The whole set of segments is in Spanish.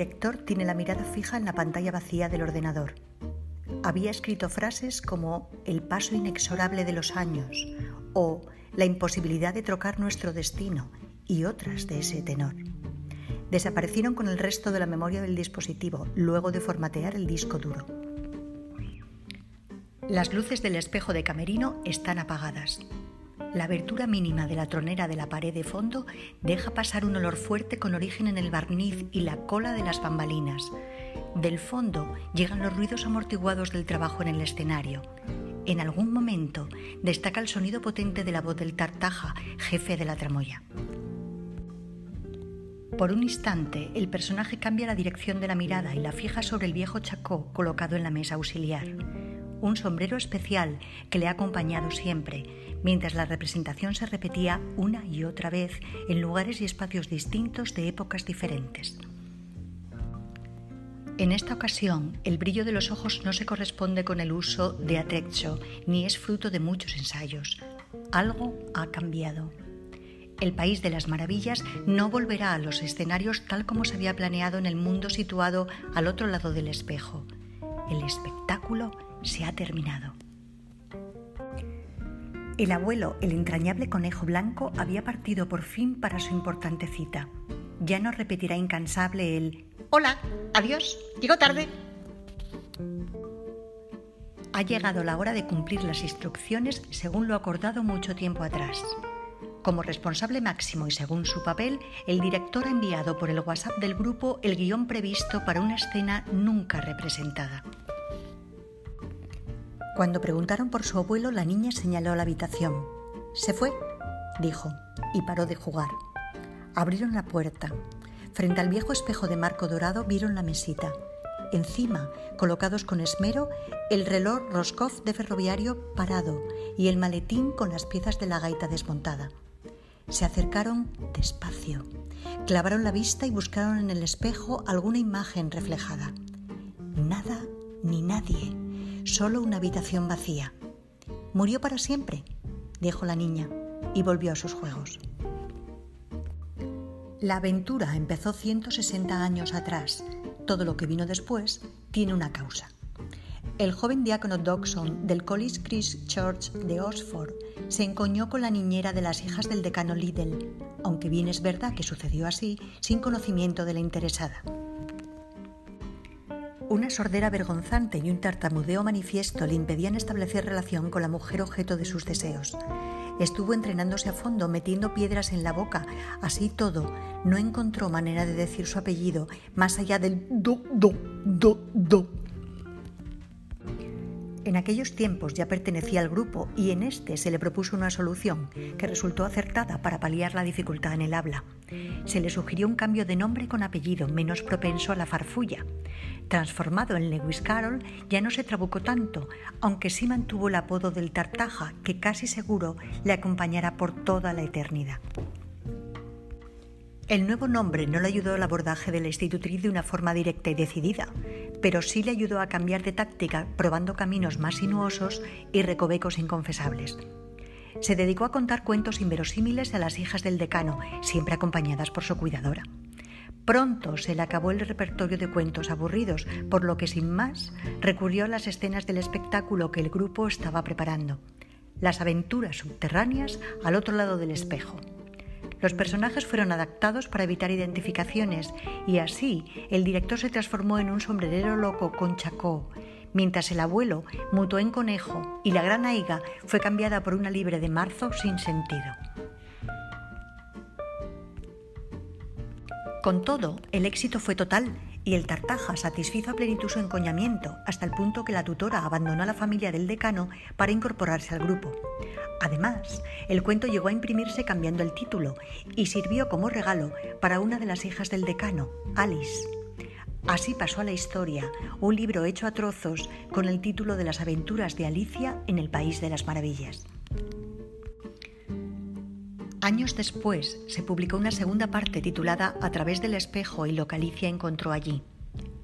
director tiene la mirada fija en la pantalla vacía del ordenador. Había escrito frases como el paso inexorable de los años o la imposibilidad de trocar nuestro destino y otras de ese tenor. Desaparecieron con el resto de la memoria del dispositivo luego de formatear el disco duro. Las luces del espejo de camerino están apagadas. La abertura mínima de la tronera de la pared de fondo deja pasar un olor fuerte con origen en el barniz y la cola de las bambalinas. Del fondo llegan los ruidos amortiguados del trabajo en el escenario. En algún momento destaca el sonido potente de la voz del tartaja, jefe de la tramoya. Por un instante, el personaje cambia la dirección de la mirada y la fija sobre el viejo chacó colocado en la mesa auxiliar. Un sombrero especial que le ha acompañado siempre, mientras la representación se repetía una y otra vez en lugares y espacios distintos de épocas diferentes. En esta ocasión, el brillo de los ojos no se corresponde con el uso de atrecho, ni es fruto de muchos ensayos. Algo ha cambiado. El País de las Maravillas no volverá a los escenarios tal como se había planeado en el mundo situado al otro lado del espejo. El espectáculo se ha terminado. El abuelo, el entrañable conejo blanco, había partido por fin para su importante cita. Ya no repetirá incansable el Hola, adiós, llego tarde. Ha llegado la hora de cumplir las instrucciones según lo acordado mucho tiempo atrás. Como responsable máximo y según su papel, el director ha enviado por el WhatsApp del grupo el guion previsto para una escena nunca representada. Cuando preguntaron por su abuelo, la niña señaló la habitación. Se fue, dijo, y paró de jugar. Abrieron la puerta. Frente al viejo espejo de marco dorado vieron la mesita. Encima, colocados con esmero, el reloj Roscoff de ferroviario parado y el maletín con las piezas de la gaita desmontada. Se acercaron despacio, clavaron la vista y buscaron en el espejo alguna imagen reflejada. Nada ni nadie solo una habitación vacía. Murió para siempre, dijo la niña, y volvió a sus juegos. La aventura empezó 160 años atrás. Todo lo que vino después tiene una causa. El joven diácono Dodson del College Christ Church de Oxford se encoñó con la niñera de las hijas del decano Liddell, aunque bien es verdad que sucedió así sin conocimiento de la interesada. Una sordera vergonzante y un tartamudeo manifiesto le impedían establecer relación con la mujer objeto de sus deseos. Estuvo entrenándose a fondo, metiendo piedras en la boca. Así todo, no encontró manera de decir su apellido más allá del do, do, do, do. En aquellos tiempos ya pertenecía al grupo y en este se le propuso una solución que resultó acertada para paliar la dificultad en el habla. Se le sugirió un cambio de nombre con apellido menos propenso a la farfulla. Transformado en Lewis Carroll, ya no se trabucó tanto, aunque sí mantuvo el apodo del Tartaja, que casi seguro le acompañará por toda la eternidad. El nuevo nombre no le ayudó al abordaje de la institutriz de una forma directa y decidida, pero sí le ayudó a cambiar de táctica probando caminos más sinuosos y recovecos inconfesables. Se dedicó a contar cuentos inverosímiles a las hijas del decano, siempre acompañadas por su cuidadora. Pronto se le acabó el repertorio de cuentos aburridos, por lo que sin más recurrió a las escenas del espectáculo que el grupo estaba preparando, las aventuras subterráneas al otro lado del espejo. Los personajes fueron adaptados para evitar identificaciones y así el director se transformó en un sombrerero loco con chacó, mientras el abuelo mutó en conejo y la gran aiga fue cambiada por una libre de marzo sin sentido. Con todo, el éxito fue total y el Tartaja satisfizo a plenitud su encoñamiento hasta el punto que la tutora abandonó a la familia del decano para incorporarse al grupo. Además, el cuento llegó a imprimirse cambiando el título y sirvió como regalo para una de las hijas del decano, Alice. Así pasó a la historia un libro hecho a trozos con el título de las aventuras de Alicia en el País de las Maravillas. Años después se publicó una segunda parte titulada A través del espejo y lo que encontró allí.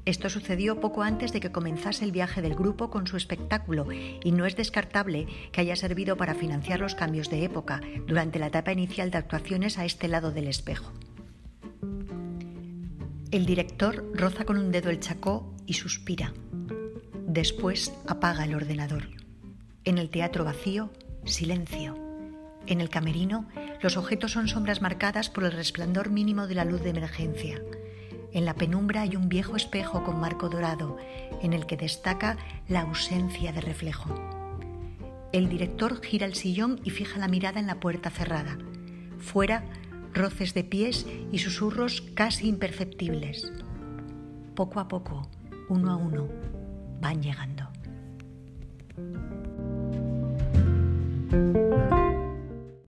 Esto sucedió poco antes de que comenzase el viaje del grupo con su espectáculo y no es descartable que haya servido para financiar los cambios de época durante la etapa inicial de actuaciones a este lado del espejo. El director roza con un dedo el chacó y suspira. Después apaga el ordenador. En el teatro vacío, silencio. En el camerino, los objetos son sombras marcadas por el resplandor mínimo de la luz de emergencia. En la penumbra hay un viejo espejo con marco dorado, en el que destaca la ausencia de reflejo. El director gira el sillón y fija la mirada en la puerta cerrada. Fuera, roces de pies y susurros casi imperceptibles. Poco a poco, uno a uno, van llegando.